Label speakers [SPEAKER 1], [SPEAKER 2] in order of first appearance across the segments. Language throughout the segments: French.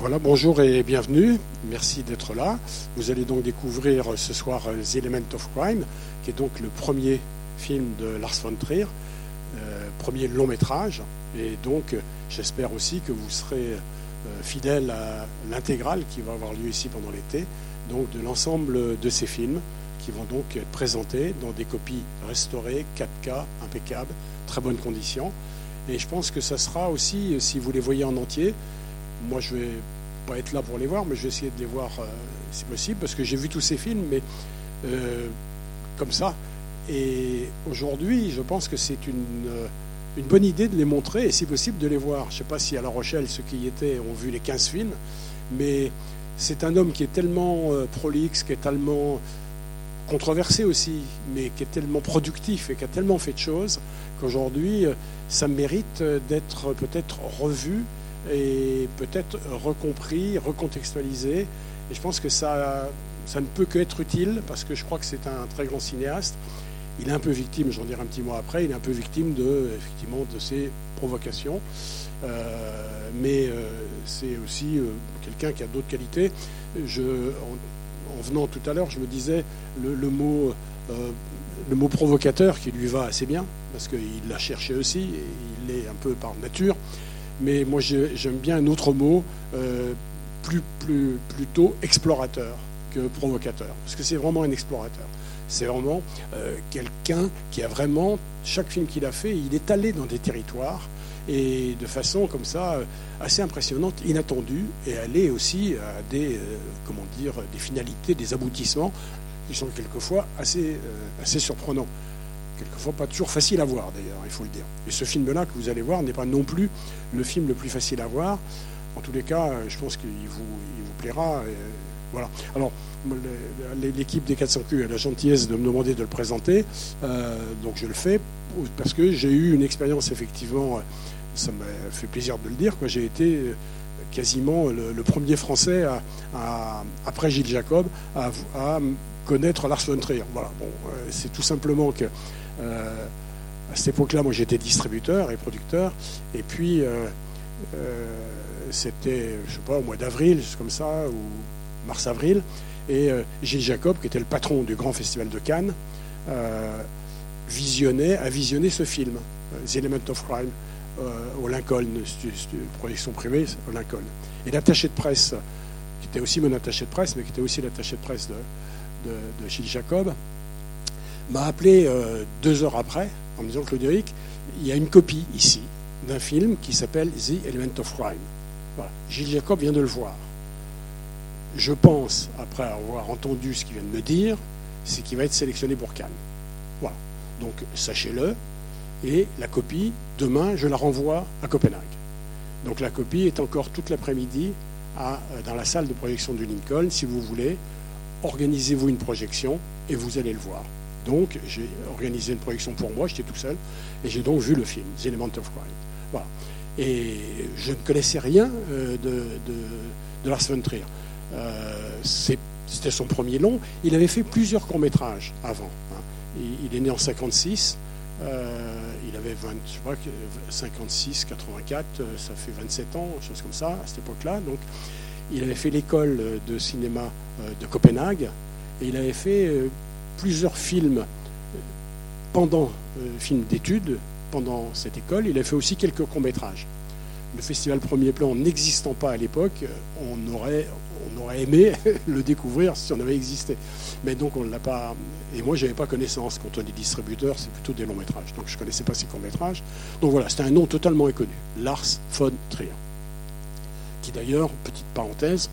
[SPEAKER 1] Voilà, bonjour et bienvenue. Merci d'être là. Vous allez donc découvrir ce soir The Element of Crime, qui est donc le premier film de Lars von Trier, euh, premier long métrage. Et donc, j'espère aussi que vous serez euh, fidèle à l'intégrale qui va avoir lieu ici pendant l'été, donc de l'ensemble de ces films qui vont donc être présentés dans des copies restaurées, 4K, impeccables, très bonnes conditions. Et je pense que ça sera aussi, si vous les voyez en entier, moi je vais pas être là pour les voir, mais je vais essayer de les voir euh, si possible, parce que j'ai vu tous ces films, mais euh, comme ça. Et aujourd'hui, je pense que c'est une, euh, une, bonne idée de les montrer, et si possible de les voir. Je ne sais pas si à La Rochelle, ceux qui y étaient ont vu les 15 films, mais c'est un homme qui est tellement prolixe, qui est tellement controversé aussi, mais qui est tellement productif et qui a tellement fait de choses qu'aujourd'hui, ça mérite d'être peut-être revu et peut-être recompris, recontextualisé. Et je pense que ça, ça ne peut que être utile parce que je crois que c'est un très grand cinéaste. Il est un peu victime, j'en dirai un petit mot après, il est un peu victime de, effectivement, de ses provocations. Euh, mais euh, c'est aussi euh, quelqu'un qui a d'autres qualités. En, venant tout à l'heure, je me disais le, mot, le mot provocateur qui lui va assez bien, parce qu'il l'a cherché aussi, il est un peu par nature mais moi j'aime bien un autre mot, euh, plus, plutôt explorateur que provocateur, parce que c'est vraiment un explorateur. C'est vraiment euh, quelqu'un qui a vraiment, chaque film qu'il a fait, il est allé dans des territoires et de façon comme ça euh, assez impressionnante, inattendue, et aller aussi à des, comment dire, des finalités, des aboutissements qui sont quelquefois assez surprenants quelquefois pas toujours facile à voir d'ailleurs, il faut le dire. Et ce film-là que vous allez voir n'est pas non plus le film le plus facile à voir. En tous les cas, je pense qu'il vous, il vous plaira. voilà. Alors, l'équipe des 400 Q a la gentillesse de me demander de le présenter, euh, donc je le fais parce que j'ai eu une expérience effectivement. Ça m'a fait plaisir de le dire. J'ai été quasiment le, premier Français à, après Gilles Jacob à, connaître Lars von Trier. Voilà. Bon, euh, c'est tout simplement que euh, à cette époque-là, moi j'étais distributeur et producteur. Et puis, euh, euh, c'était, je sais pas, au mois d'avril, comme ça, ou mars-avril. Et Gilles Jacob, qui était le patron du Grand Festival de Cannes, visionnait, a visionné ce film, The Element of Crime, au Lincoln, projection privée au Lincoln. Et l'attaché de presse, qui était aussi mon attaché de presse, mais qui était aussi l'attaché de presse de, de Gilles Jacob, m'a appelé euh, deux heures après en me disant Claude il y a une copie ici d'un film qui s'appelle The Element of Crime. Gilles Jacob vient de le voir. Je pense, après avoir entendu ce qu'il vient de me dire, c'est qu'il va être sélectionné pour Cannes. Voilà. Donc sachez-le. Et la copie, demain, je la renvoie à Copenhague. Donc la copie est encore toute l'après-midi euh, dans la salle de projection du Lincoln. Si vous voulez, organisez-vous une projection et vous allez le voir. Donc, j'ai organisé une projection pour moi, j'étais tout seul, et j'ai donc vu le film, The Element of Crime. Voilà. Et je ne connaissais rien euh, de, Lars von Trier. Euh, c'était son premier long. Il avait fait plusieurs courts-métrages avant. Hein. Il, est né en 56. Euh, il avait 20, je crois, 56, 84, ça fait 27 ans, chose comme ça, à cette époque-là. Donc, il avait fait l'école de cinéma de Copenhague et il avait fait plusieurs films pendant euh, film d'études, pendant cette école. Il a fait aussi quelques courts-métrages. Le festival Premier Plan n'existant pas à l'époque, on aurait, on aurait aimé le découvrir si on avait existé. Mais donc on ne l'a pas. Et moi, je n'avais pas connaissance. Quand on est distributeur, c'est plutôt des longs métrages. Donc je ne connaissais pas ces courts métrages. Donc voilà, c'était un nom totalement inconnu. Lars von Trier. Qui d'ailleurs, petite parenthèse,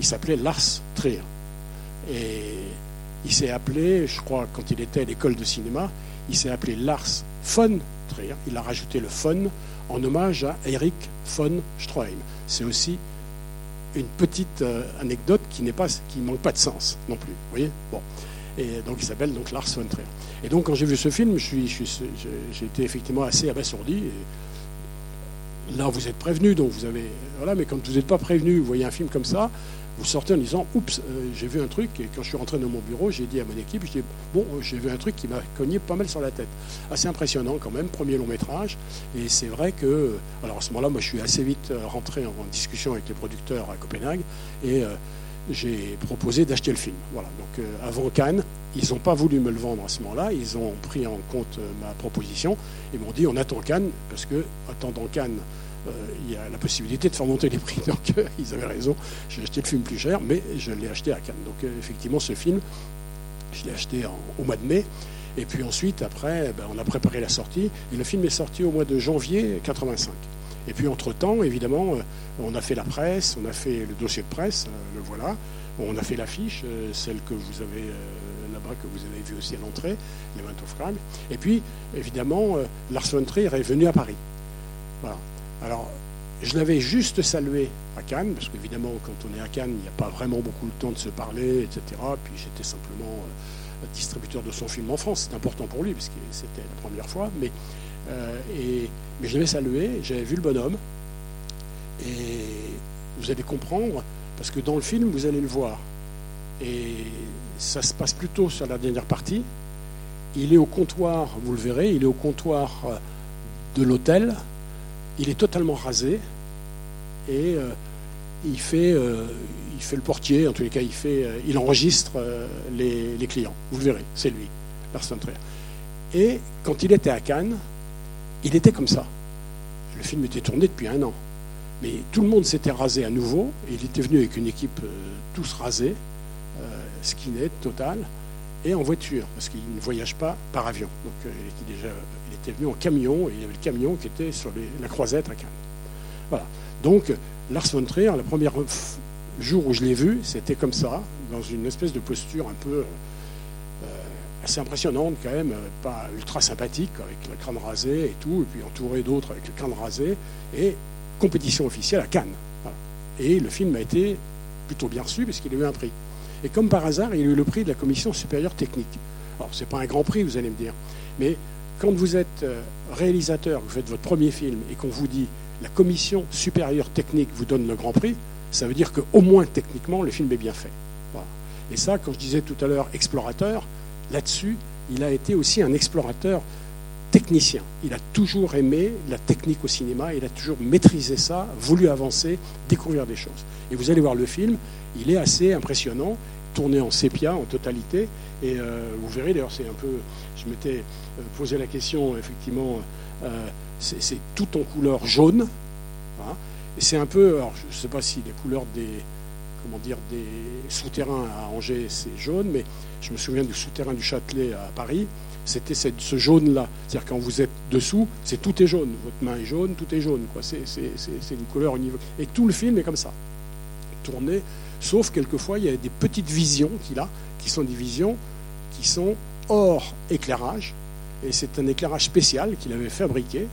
[SPEAKER 1] il s'appelait Lars Trier. Et il s'est appelé, je crois, quand il était à l'école de cinéma, il s'est appelé Lars von Trier. Il a rajouté le von en hommage à Eric von Stroheim. C'est aussi une petite euh, anecdote qui n'est pas, qui manque pas de sens non plus. Vous voyez? Bon. Et donc il s'appelle donc Lars von Trier. Et donc quand j'ai vu ce film, j'ai été effectivement assez abasourdi. Là, vous êtes prévenu, donc vous avez. Voilà, mais quand vous n'êtes pas prévenu, vous voyez un film comme ça, vous sortez en disant Oups, euh, j'ai vu un truc, et quand je suis rentré dans mon bureau, j'ai dit à mon équipe dis, Bon, euh, j'ai vu un truc qui m'a cogné pas mal sur la tête. Assez impressionnant quand même, premier long métrage. Et c'est vrai que. Alors à ce moment-là, moi, je suis assez vite rentré en, discussion avec les producteurs à Copenhague, et j'ai proposé d'acheter le film. Voilà, donc avant Cannes, ils n'ont pas voulu me le vendre à ce moment-là. Ils ont pris en compte ma proposition. Ils m'ont dit on attend Cannes, parce que attendant Cannes, euh, il y a la possibilité de faire monter les prix. Donc euh, ils avaient raison. J'ai acheté le film plus cher, mais je l'ai acheté à Cannes. Donc euh, effectivement, ce film, je l'ai acheté au mois de mai. Et puis ensuite, après, ben, on a préparé la sortie. Et le film est sorti au mois de janvier 85. Et puis entre-temps, évidemment, on a fait la presse, on a fait le dossier de presse, le voilà. On a fait l'affiche, celle que vous avez là-bas, que vous avez vu aussi à l'entrée, Event of Crime. Et puis, évidemment, Lars von Trier est venu à Paris. Voilà. Alors, je l'avais juste salué à Cannes, parce qu'évidemment, quand on est à Cannes, il n'y a pas vraiment beaucoup de temps de se parler, etc. Puis j'étais simplement euh, distributeur de son film en France. C'est important pour lui, parce que c'était la première fois. Mais, euh, et, mais je l'avais salué, j'avais vu le bonhomme. Et vous allez comprendre, parce que dans le film, vous allez le voir. Et ça se passe plutôt sur la dernière partie. Il est au comptoir, vous le verrez, il est au comptoir euh, de l'hôtel il est totalement rasé et euh, il, fait, euh, il fait le portier, en tous les cas, il, euh, enregistre les, clients. Vous le verrez, c'est lui, Lars. Et quand il était à Cannes, il était comme ça. Le film était tourné depuis un an. Mais tout le monde s'était rasé à nouveau. Et il était venu avec une équipe tous rasés, skinhead total, et en voiture, parce qu'il ne voyage pas par avion. Donc il était déjà était venu en camion, et il y avait le camion qui était sur la croisette à Cannes. Voilà. Donc, Lars von Trier, le premier jour où je l'ai vu, c'était comme ça, dans une espèce de posture un peu euh, assez impressionnante quand même, pas ultra sympathique, avec le crâne rasé et tout, et puis entouré d'autres avec le crâne rasé, et compétition officielle à Cannes. Et le film a été plutôt bien reçu, parce qu'il a eu un prix. Et comme par hasard, il a eu le prix de la commission supérieure technique. Alors, ce n'est pas un grand prix, vous allez me dire, mais quand vous êtes euh, réalisateur, vous faites votre premier film et qu'on vous dit la commission supérieure technique vous donne le grand prix, ça veut dire qu'au moins techniquement, le film est bien fait. Et ça, quand je disais tout à l'heure explorateur, là-dessus, il a été aussi un explorateur technicien. Il a toujours aimé la technique au cinéma, il a toujours maîtrisé ça, voulu avancer, découvrir des choses. Et vous allez voir le film, il est assez impressionnant, tourné en sépia en totalité, et euh, vous verrez d'ailleurs, c'est un peu je m'étais euh, posé la question, effectivement, euh, c'est tout en couleur jaune. Hein. et c'est un peu, alors je ne sais pas si les couleurs des, comment dire, des souterrains à Angers, c'est jaune, mais je me souviens du souterrain du Châtelet à Paris, c'était ce jaune-là. C'est-à-dire quand vous êtes dessous, c'est tout est jaune. Votre main est jaune, tout est jaune. C'est une couleur au niveau. Et tout le film est comme ça, tourné. Sauf quelquefois, il y a des petites visions qu'il a, qui sont des visions qui sont hors éclairage, et c'est un éclairage spécial qu'il avait fabriqué.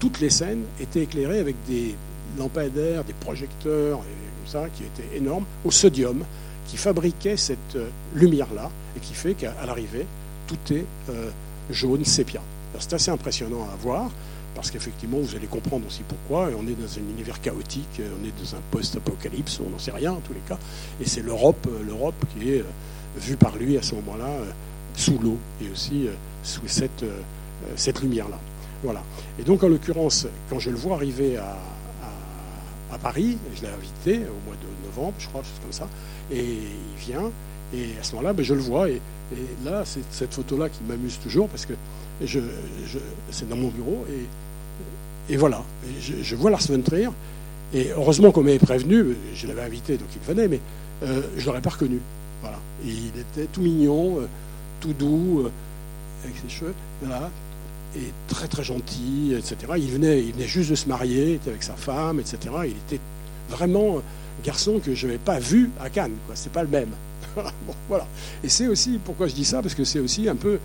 [SPEAKER 1] Toutes les scènes étaient éclairées avec des lampadaires, des projecteurs, ça, qui étaient énormes, au sodium, qui fabriquait cette euh, lumière-là, et qui fait qu'à l'arrivée, tout est euh, jaune sépia. C'est assez impressionnant à voir, parce qu'effectivement, vous allez comprendre aussi pourquoi. on est dans un univers chaotique, on est dans un post-apocalypse, on n'en sait rien en tous les cas. Et c'est l'Europe, euh, l'Europe qui est vue par lui à ce moment-là sous l'eau et aussi euh, sous cette, euh, euh, cette lumière-là. Voilà. Et donc, en l'occurrence, quand je le vois arriver à, à, Paris, je l'ai invité au mois de novembre, je crois, chose comme ça, et il vient, et à ce moment-là, ben, je le vois, et, là, c'est cette photo-là qui m'amuse toujours, parce que c'est dans mon bureau, et, voilà, je, vois Lars et heureusement qu'on m'avait prévenu, je l'avais invité, donc il venait, mais je ne l'aurais pas reconnu. Voilà. Il était tout mignon, tout doux, euh, avec ses cheveux, voilà, et très très gentil, etc. Il venait, il venait juste de se marier, était avec sa femme, etc. Il était vraiment un garçon que je n'avais pas vu à Cannes, quoi. C'est pas le même. voilà. Et c'est aussi pourquoi je dis ça, parce que c'est aussi un peu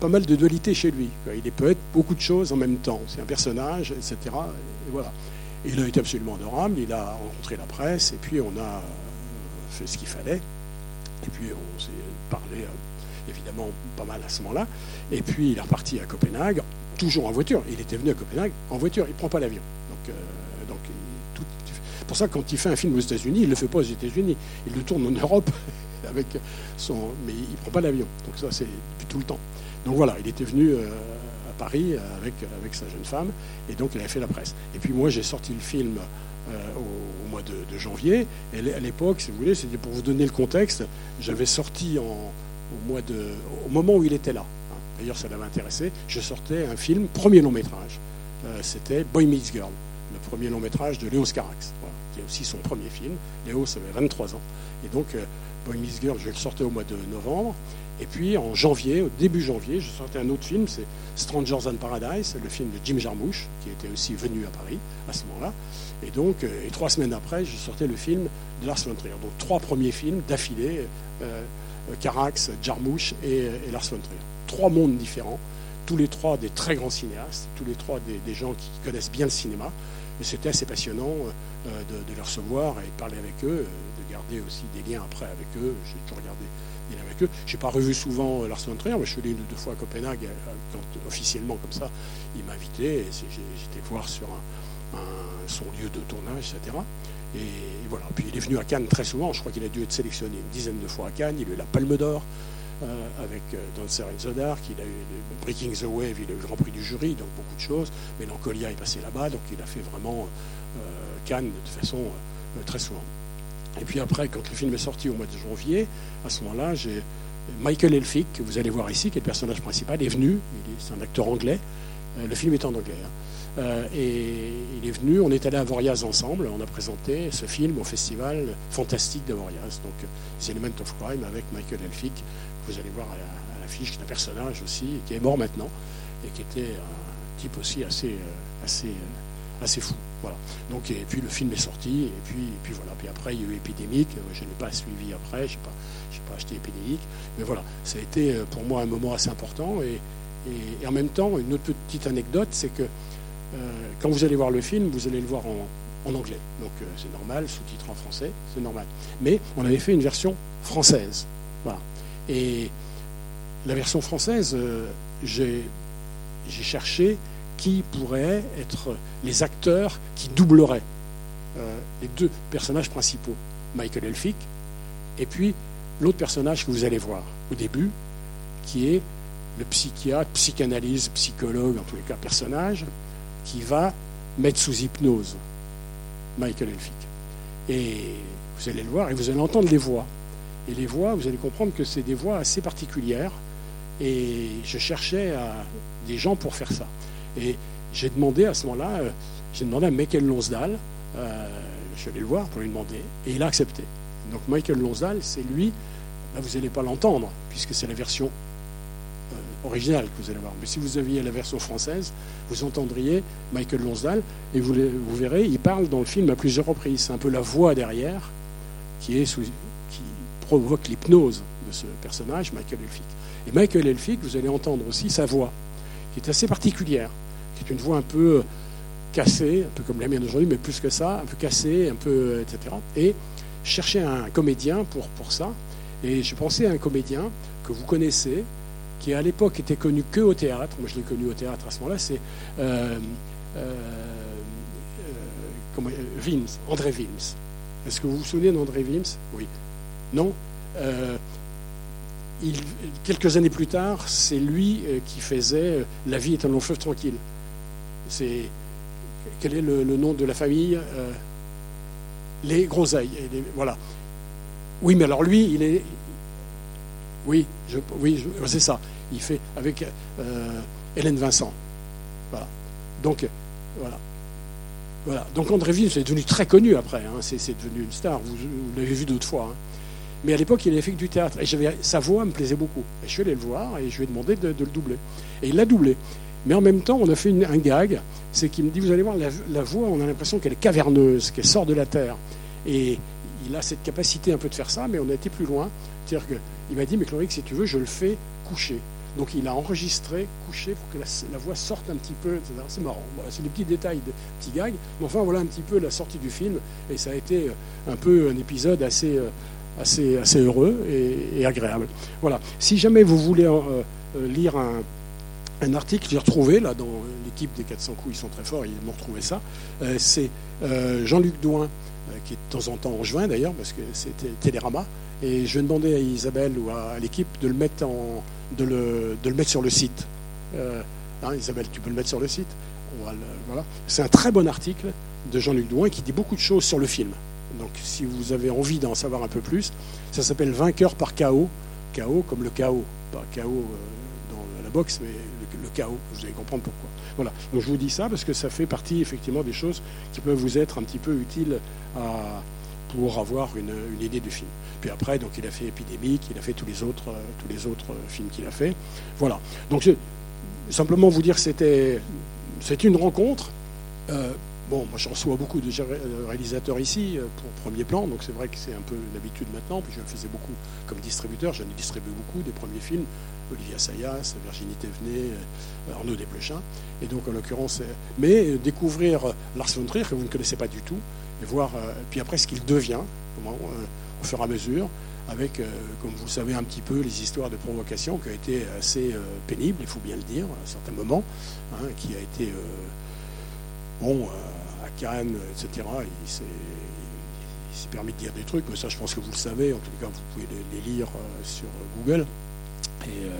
[SPEAKER 1] pas mal de dualité chez lui. Il peut être beaucoup de choses en même temps. C'est un personnage, etc. Et voilà. il a été absolument adorable. Il a rencontré la presse, et puis on a fait ce qu'il fallait. Et puis on s'est parlé évidemment pas mal à ce moment-là. Et puis il est reparti à Copenhague, toujours en voiture. Il était venu à Copenhague en voiture, il ne prend pas l'avion. Donc tout, pour ça, quand il fait un film aux États-Unis, il ne le fait pas aux États-Unis. Il le tourne en Europe avec mais il ne prend pas l'avion. Donc ça, c'est tout le temps. Donc voilà, il était venu à Paris avec, avec sa jeune femme, et donc il avait fait la presse. Et puis moi, j'ai sorti le film au, mois de, janvier. Et à l'époque, si vous voulez, c'était pour vous donner le contexte, j'avais sorti en, au, moment où il était là. D'ailleurs, ça l'avait intéressé. Je sortais un film, premier long métrage. Euh, c'était Boy Meets Girl, le premier long métrage de Léo Scarax, qui est aussi son premier film. Léo, ça avait 23 ans. Et donc, euh, Boy Meets Girl, je le sortais au mois de novembre. Et puis en janvier, au début janvier, je sortais un autre film, c'est Strangers Than Paradise, le film de Jim Jarmusch, qui était aussi venu à Paris à ce moment-là. Et donc, euh, et trois semaines après, je sortais le film de Lars von Trier. Donc trois premiers films d'affilée, Carax, Jarmusch et, Lars von Trier. Trois mondes différents, tous les trois des très grands cinéastes, tous les trois des, gens qui connaissent bien le cinéma. C'était assez passionnant euh, de, les recevoir et de parler avec eux, de garder aussi des liens après avec eux. J'ai toujours regardé des liens avec eux. Je n'ai pas revu souvent Lars von Trier, mais je suis allé une ou deux fois à Copenhague, quand, officiellement comme ça, il m'invitait. et J'étais voir sur son lieu de tournage, etc. Et, voilà. Puis il est venu à Cannes très souvent. Je crois qu'il a dû être sélectionné une dizaine de fois à Cannes. Il a eu la Palme d'Or euh, avec euh, Dancer in the Dark. Il a eu Breaking the Wave. Il a eu le Grand Prix du jury, donc beaucoup de choses. Mélancolia est passé là-bas, donc il a fait vraiment euh, Cannes de façon très souvent. Et puis après, quand le film est sorti au mois de janvier, à ce moment-là, j'ai Michael Elphick, que vous allez voir ici, qui est le personnage principal, est venu. C'est un acteur anglais. Le film est en anglais. Hein. Euh, et il est venu, on est allé à Voriaz ensemble, on a présenté ce film au festival fantastique de Voriaz, donc The Element of Crime avec Michael Elphick, que vous allez voir à l'affiche, est un personnage aussi, qui est mort maintenant, et qui était un type aussi assez, euh, assez, euh, assez fou. Voilà. Donc, et puis le film est sorti, et puis, et puis voilà. Puis après, il y a eu Épidémique, je n'ai pas suivi après, je n'ai pas, pas acheté Épidémique, mais voilà, ça a été pour moi un moment assez important. Et, et, en même temps, une autre petite anecdote, c'est que euh, quand vous allez voir le film, vous allez le voir en, anglais. Donc euh, c'est normal, sous-titre en français, c'est normal. Mais on avait fait une version française. Voilà. Et la version française, euh, j'ai cherché qui pourrait être les acteurs qui doubleraient les deux personnages principaux, Michael Elphick, et puis l'autre personnage que vous allez voir au début, qui est le psychiatre, psychanalyse, psychologue, en tous les cas personnage, qui va mettre sous hypnose Michael Elphick. Et vous allez le voir et vous allez entendre les voix. Et les voix, vous allez comprendre que c'est des voix assez particulières. Et je cherchais des gens pour faire ça. Et j'ai demandé à ce moment-là, euh, j'ai demandé à Michael Lonsdal, euh, je vais le voir pour lui demander, et il a accepté. Donc Michael Lonsdal, c'est lui, là vous n'allez pas l'entendre, puisque c'est la version original que vous allez voir. Mais si vous aviez la version française, vous entendriez Michael Lonsdal et vous, verrez, il parle dans le film à plusieurs reprises. C'est un peu la voix derrière qui, provoque l'hypnose de ce personnage, Michael Elphick. Et Michael Elphick, vous allez entendre aussi sa voix, qui est assez particulière, qui est une voix un peu cassée, un peu comme la mienne aujourd'hui, mais plus que ça, un peu cassée, un peu, etc. Et chercher un comédien pour, pour ça. Et j'ai pensé à un comédien que vous connaissez, qui à l'époque était connu que au théâtre, moi je l'ai connu au théâtre à ce moment-là, c'est euh, euh, euh André Vims. Est-ce que vous vous souvenez d'André Vims Oui. Non? Quelques années plus tard, c'est lui qui faisait La vie est un long fleuve tranquille. C'est quel est le, nom de la famille Les Groseilles. voilà. Oui, mais alors lui, il est, oui, oui, c'est ça. Il fait avec euh, Hélène Vincent. Voilà. Donc, voilà. Donc André Ville est devenu très connu après. Hein. C'est, devenu une star. Vous, l'avez vu d'autres fois. Hein. Mais à l'époque, il avait fait du théâtre. Et sa voix me plaisait beaucoup. Et je suis allé le voir et je lui ai demandé de, le doubler. Et il l'a doublé. Mais en même temps, on a fait un gag. C'est qu'il me dit, vous allez voir, la, la voix, on a l'impression qu'elle est caverneuse, qu'elle sort de la terre. Et il a cette capacité un peu de faire ça, mais on a été plus loin. C'est-à-dire m'a dit, mais Chloric, si tu veux, je le fais coucher. Donc il a enregistré coucher pour que la, voix sorte un petit peu. C'est marrant. Voilà, c'est des petits détails, des petits gags. Mais enfin, voilà un petit peu la sortie du film. Et ça a été euh, un peu un épisode assez, euh, assez, assez heureux et, agréable. Voilà. Si jamais vous voulez euh, lire un, un article que j'ai retrouvé là dans l'équipe des 400 coups, ils sont très forts, ils m'ont retrouvé ça. Euh, c'est euh, Jean-Luc Douin, euh, qui est de temps en temps en juin d'ailleurs, parce que c'était Télérama. Et je vais demander à Isabelle ou à, l'équipe de le mettre sur le site. Hein, Isabelle, tu peux le mettre sur le site. voilà. C'est un très bon article de Jean-Luc Douin qui dit beaucoup de choses sur le film. Donc si vous avez envie d'en savoir un peu plus, ça s'appelle Vainqueur par chaos. Chaos comme le chaos, pas chaos dans la boxe, mais le chaos. Vous allez comprendre pourquoi. Voilà. Donc je vous dis ça parce que ça fait partie effectivement des choses qui peuvent vous être un petit peu utiles pour avoir une, idée du film. Puis après, donc il a fait Épidémique, il a fait tous les autres, euh, euh, films qu'il a fait. Voilà. Donc simplement vous dire c'était, une rencontre. Euh, Bon, moi j'en reçois beaucoup de réalisateurs ici pour premier plan, donc c'est vrai que c'est un peu l'habitude maintenant. Puis je faisais beaucoup comme distributeur, j'en ai distribué beaucoup des premiers films. Olivia Sayas, Virginie Thévenet, euh, Arnaud Desplechin. Et donc, en l'occurrence, euh, mais euh, découvrir Lars von Trier, que vous ne connaissez pas du tout, et voir, puis après, ce qu'il devient, au fur et à mesure, avec, comme vous le savez un petit peu, les histoires de provocation qui ont été assez pénibles, il faut bien le dire, à certains moments, hein, qui a été, Cannes, etc., il s'est permis de dire des trucs, mais ça je pense que vous le savez, en tout cas vous pouvez les lire sur Google. Euh,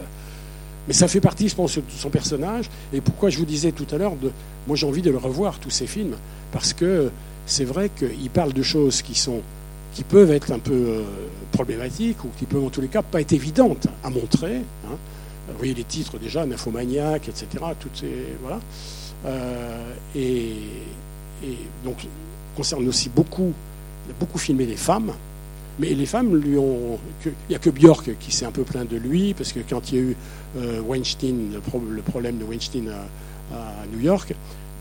[SPEAKER 1] mais ça fait partie, je pense, de son personnage. Et pourquoi je vous disais tout à l'heure, moi j'ai envie de le revoir, tous ces films, parce que c'est vrai qu'il parle de choses qui, sont, qui peuvent être un peu euh, problématiques, ou qui peuvent en tous les cas pas être évidentes à montrer. Hein. Vous voyez les titres déjà, Nymphomaniac, etc. Toutes ces, voilà. Euh, et, et, donc, concerne aussi beaucoup, il a beaucoup filmé les femmes. Mais les femmes lui ont. Il n'y a que Björk qui s'est un peu plaint de lui, parce que quand il y a eu euh, Weinstein, le, problème de Weinstein à, New York,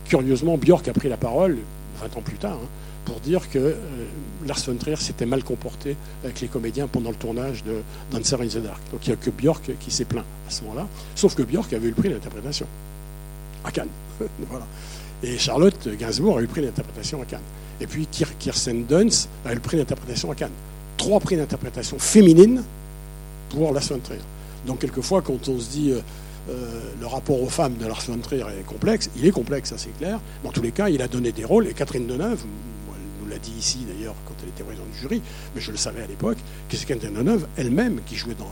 [SPEAKER 1] curieusement, Björk a pris la parole, 20 ans plus tard, hein, pour dire que euh, Lars von Trier s'était mal comporté avec les comédiens pendant le tournage de Dancer in the Dark. Donc il n'y a que Björk qui s'est plaint à ce moment-là. Sauf que Björk avait eu le prix d'interprétation à Cannes. voilà. Et Charlotte Gainsbourg a eu le prix à Cannes. Et puis Kirsten Dunst a eu le prix d'interprétation à Cannes trois prix d'interprétation féminine pour Lars von. Donc quelquefois, quand on se dit euh, euh, le rapport aux femmes de Lars von est complexe, il est complexe, ça c'est clair. Dans tous les cas, il a donné des rôles, et Catherine Deneuve, elle nous l'a dit ici d'ailleurs quand elle était présidente du jury, mais je le savais à l'époque, que c'est Catherine Deneuve elle-même qui jouait dans,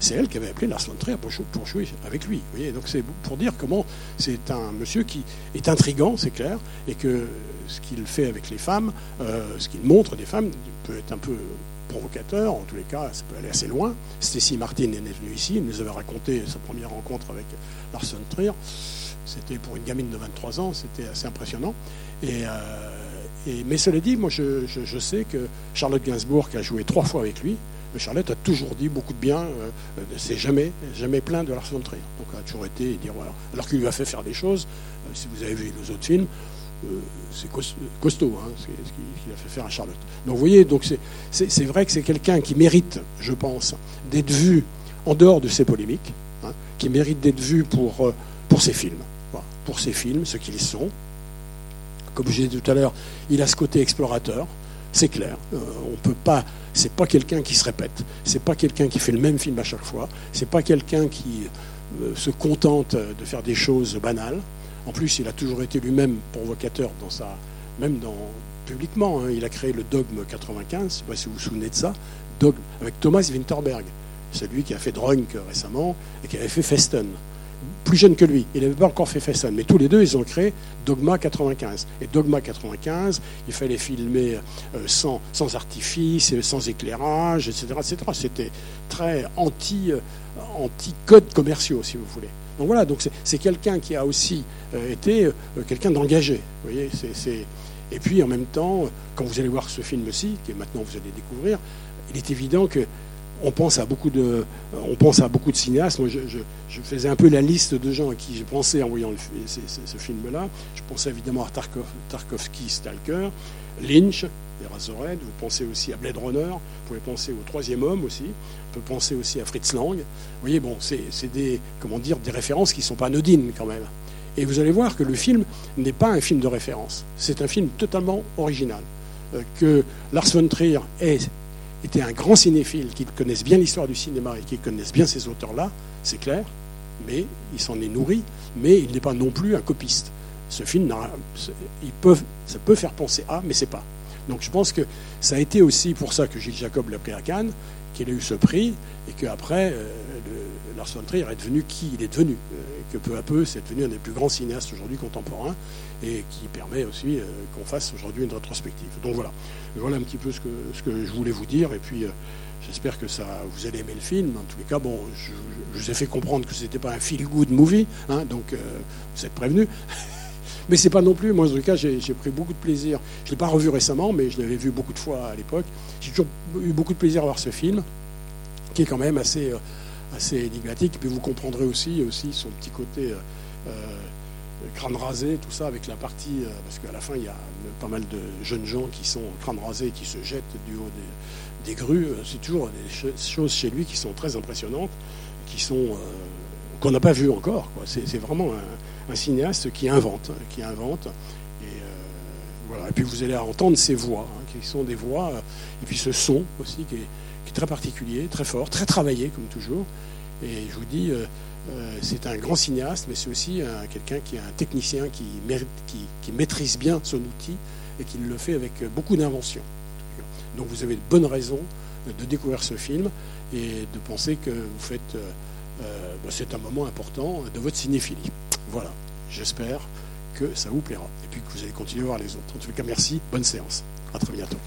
[SPEAKER 1] c'est elle qui avait appelé Lars Trier pour, jouer avec lui. Donc c'est pour dire comment c'est un monsieur qui est intrigant, c'est clair, et que ce qu'il fait avec les femmes, euh, ce qu'il montre des femmes, peut être un peu provocateur, en tous les cas, ça peut aller assez loin. Stacy Martin est venue ici, elle nous avait raconté sa première rencontre avec Larson Trier. C'était pour une gamine de 23 ans, c'était assez impressionnant. Euh, mais cela dit, moi je, sais que Charlotte Gainsbourg, a joué trois fois avec lui, Charlotte a toujours dit beaucoup de bien, euh, c'est jamais, jamais plein de Larson Trier. Donc elle a toujours été dire voilà. Alors qu'il lui a fait faire des choses, si vous avez vu les autres films, euh, c'est costaud, hein, ce qu'il a fait faire à Charlotte. Donc vous voyez, donc c'est vrai que c'est quelqu'un qui mérite, je pense, d'être vu en dehors de ses polémiques, hein, qui mérite d'être vu pour, euh, pour ses films, pour ses films, ce qu'ils sont. Comme je disais tout à l'heure, il a ce côté explorateur, c'est clair. Euh, on peut pas, c'est pas quelqu'un qui se répète, c'est pas quelqu'un qui fait le même film à chaque fois, c'est pas quelqu'un qui se contente de faire des choses banales. En plus, il a toujours été lui-même provocateur dans sa, même dans, publiquement. Hein. il a créé le dogme 95, je sais pas si vous vous souvenez de ça, dogme, avec Thomas Winterberg. C'est lui qui a fait Drunk récemment et qui avait fait Festen. Plus jeune que lui, il n'avait pas encore fait Festen, mais tous les deux, ils ont créé Dogma 95. Et Dogma 95, il fallait filmer euh, sans, sans artifice, sans éclairage, etc. C'était très anti, euh, anti-codes commerciaux, si vous voulez. Donc voilà, donc c'est quelqu'un qui a aussi euh, été quelqu'un d'engagé. Et puis en même temps, quand vous allez voir ce film-ci, que maintenant vous allez découvrir, il est évident que on pense à beaucoup de, on pense à beaucoup de cinéastes. Moi, je, faisais un peu la liste de gens à qui j'ai pensé en voyant ce, film-là. Je pensais évidemment à Tarkovsky, Stalker, Lynch, Eraserhead. Vous pensez aussi à Blade Runner. Vous pouvez penser au Troisième Homme aussi peut penser aussi à Fritz Lang. Vous voyez, bon, c'est des, comment dire, des références qui ne sont pas anodines quand même. Et vous allez voir que le film n'est pas un film de référence. C'est un film totalement original. Euh, que Lars von Trier était un grand cinéphile, qui connaisse bien l'histoire du cinéma et qui connaisse bien ces auteurs-là, c'est clair. mais il s'en est nourri, mais il n'est pas non plus un copiste. Ce film, il peut, ça peut faire penser à, mais c'est pas. Donc je pense que ça a été aussi pour ça que Gilles Jacob l'a pris à Cannes, qu'il a eu ce prix, et qu'après, euh, Lars von Trier est devenu qui il est devenu. Euh, que peu à peu, c'est devenu un des plus grands cinéastes aujourd'hui contemporains, et qui permet aussi euh, qu'on fasse aujourd'hui une rétrospective. Donc voilà, voilà un petit peu ce que, ce que je voulais vous dire, et puis j'espère que ça, vous allez aimer le film. En tous les cas, bon, je, vous ai fait comprendre que ce n'était pas un feel-good movie, hein, donc vous êtes prévenus. Mais c'est pas non plus, moi en tout cas, j'ai pris beaucoup de plaisir. Je ne l'ai pas revu récemment, mais je l'avais vu beaucoup de fois à l'époque. J'ai toujours eu beaucoup de plaisir à voir ce film, qui est quand même assez, euh, assez énigmatique. Et puis vous comprendrez aussi, aussi son petit côté euh, euh, crâne rasé, tout ça, avec la partie. parce qu'à la fin, il y a pas mal de jeunes gens qui sont crâne rasé qui se jettent du haut des, grues. C'est toujours des choses chez lui qui sont très impressionnantes, qui sont. qu'on n'a pas vues encore. C'est vraiment un cinéaste qui invente, qui invente. Et, euh, voilà. puis vous allez entendre ces voix, hein, qui sont des voix, euh, et puis ce son aussi qui est, très particulier, très fort, très travaillé comme toujours. Et je vous dis, euh, c'est un grand cinéaste, mais c'est aussi quelqu'un qui est un technicien qui, maîtrise bien son outil et qui le fait avec beaucoup d'invention. Donc vous avez de bonnes raisons de découvrir ce film et de penser que vous faites, bah, c'est un moment important de votre cinéphilie. Voilà, j'espère que ça vous plaira et puis que vous allez continuer à voir les autres. En tout cas, merci, bonne séance. À très bientôt.